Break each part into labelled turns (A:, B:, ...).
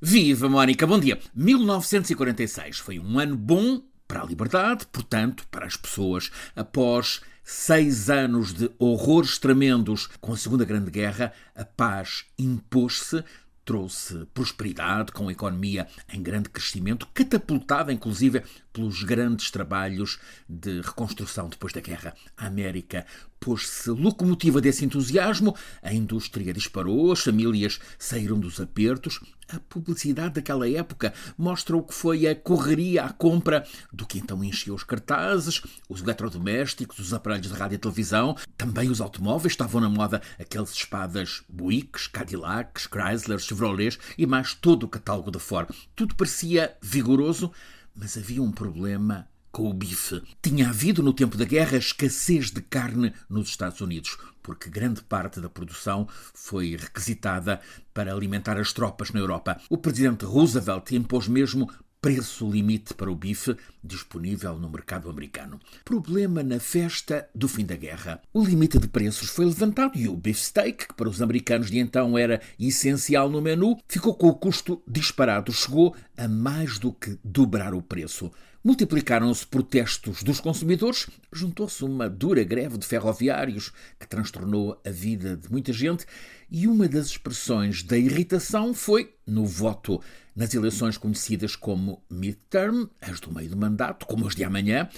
A: Viva Mónica, bom dia. 1946 foi um ano bom para a liberdade, portanto, para as pessoas. Após seis anos de horrores tremendos com a Segunda Grande Guerra, a paz impôs-se trouxe prosperidade, com a economia em grande crescimento, catapultada inclusive pelos grandes trabalhos de reconstrução depois da guerra. A América pôs-se locomotiva desse entusiasmo, a indústria disparou, as famílias saíram dos apertos. A publicidade daquela época mostra o que foi a correria à compra do que então encheu os cartazes, os eletrodomésticos, os aparelhos de rádio e televisão, também os automóveis, estavam na moda aqueles espadas Buicks, Cadillacs, Chrysler, Chevrolets e mais todo o catálogo da Ford. Tudo parecia vigoroso, mas havia um problema com o bife. Tinha havido no tempo da guerra escassez de carne nos Estados Unidos, porque grande parte da produção foi requisitada para alimentar as tropas na Europa. O presidente Roosevelt impôs mesmo preço limite para o bife disponível no mercado americano. Problema na festa do fim da guerra. O limite de preços foi levantado e o beefsteak, que para os americanos de então era essencial no menu, ficou com o custo disparado. Chegou a mais do que dobrar o preço. Multiplicaram-se protestos dos consumidores, juntou-se uma dura greve de ferroviários que transtornou a vida de muita gente, e uma das expressões da irritação foi no voto nas eleições conhecidas como midterm, as do meio do mandato, como as de amanhã.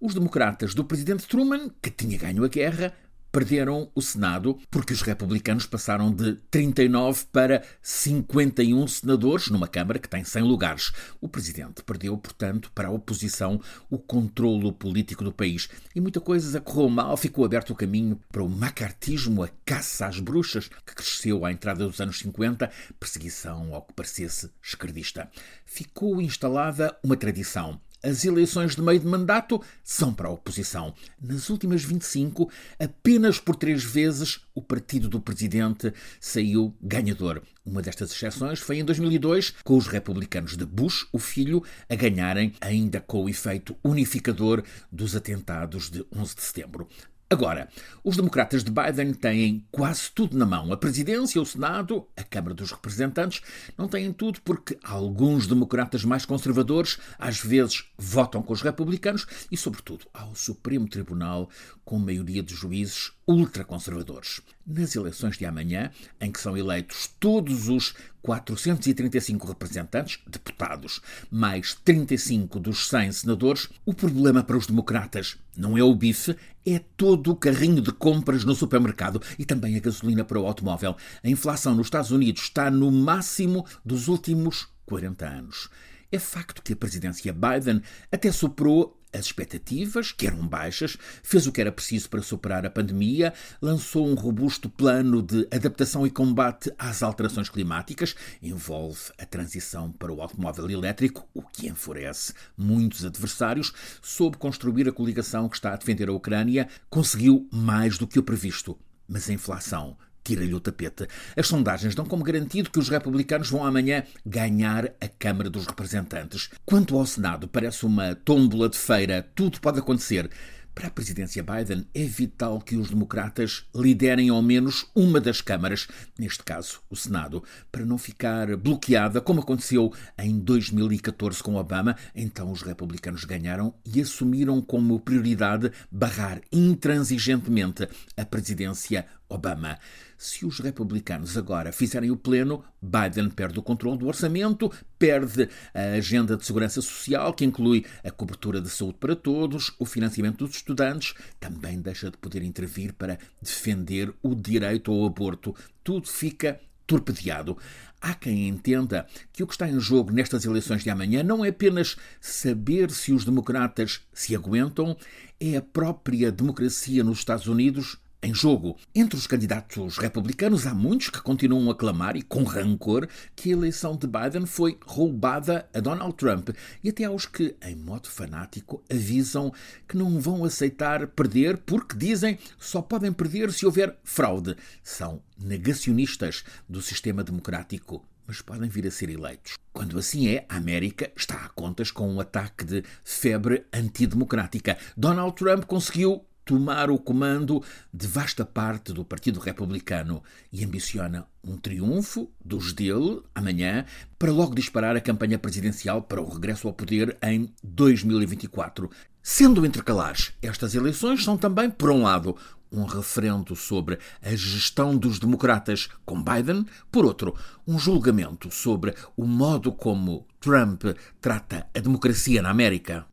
A: Os democratas do presidente Truman, que tinha ganho a guerra, perderam o Senado porque os republicanos passaram de 39 para 51 senadores numa Câmara que tem 100 lugares. O presidente perdeu, portanto, para a oposição o controlo político do país e muita coisa correu mal, ficou aberto o caminho para o macartismo, a caça às bruxas, que cresceu à entrada dos anos 50, perseguição ao que parecesse esquerdista. Ficou instalada uma tradição as eleições de meio de mandato são para a oposição. Nas últimas 25, apenas por três vezes o partido do presidente saiu ganhador. Uma destas exceções foi em 2002, com os republicanos de Bush, o filho, a ganharem, ainda com o efeito unificador dos atentados de 11 de setembro. Agora, os democratas de Biden têm quase tudo na mão. A presidência, o Senado, a Câmara dos Representantes não têm tudo porque alguns democratas mais conservadores às vezes votam com os republicanos e, sobretudo, ao Supremo Tribunal com maioria de juízes ultraconservadores. Nas eleições de amanhã, em que são eleitos todos os 435 representantes, deputados, mais 35 dos 100 senadores, o problema para os democratas não é o bife, é todo o carrinho de compras no supermercado e também a gasolina para o automóvel. A inflação nos Estados Unidos está no máximo dos últimos 40 anos. É facto que a presidência Biden até superou as expectativas, que eram baixas, fez o que era preciso para superar a pandemia, lançou um robusto plano de adaptação e combate às alterações climáticas, envolve a transição para o automóvel elétrico, o que enfurece muitos adversários, soube construir a coligação que está a defender a Ucrânia, conseguiu mais do que o previsto. Mas a inflação tira-lhe o tapete. As sondagens dão como garantido que os republicanos vão amanhã ganhar a Câmara dos Representantes. Quanto ao Senado, parece uma tómbola de feira, tudo pode acontecer. Para a presidência Biden, é vital que os democratas liderem ao menos uma das câmaras, neste caso o Senado, para não ficar bloqueada, como aconteceu em 2014 com Obama. Então os republicanos ganharam e assumiram como prioridade barrar intransigentemente a presidência Obama. Se os republicanos agora fizerem o pleno, Biden perde o controle do orçamento, perde a agenda de segurança social, que inclui a cobertura de saúde para todos, o financiamento dos estudantes, também deixa de poder intervir para defender o direito ao aborto. Tudo fica torpedeado. Há quem entenda que o que está em jogo nestas eleições de amanhã não é apenas saber se os democratas se aguentam, é a própria democracia nos Estados Unidos em jogo. Entre os candidatos republicanos, há muitos que continuam a clamar e com rancor que a eleição de Biden foi roubada a Donald Trump, e até aos que, em modo fanático, avisam que não vão aceitar perder porque dizem só podem perder se houver fraude. São negacionistas do sistema democrático mas podem vir a ser eleitos. Quando assim é, a América está a contas com um ataque de febre antidemocrática. Donald Trump conseguiu tomar o comando de vasta parte do Partido Republicano e ambiciona um triunfo dos dele amanhã para logo disparar a campanha presidencial para o regresso ao poder em 2024. Sendo intercalares, estas eleições são também, por um lado, um referendo sobre a gestão dos democratas com Biden, por outro, um julgamento sobre o modo como Trump trata a democracia na América.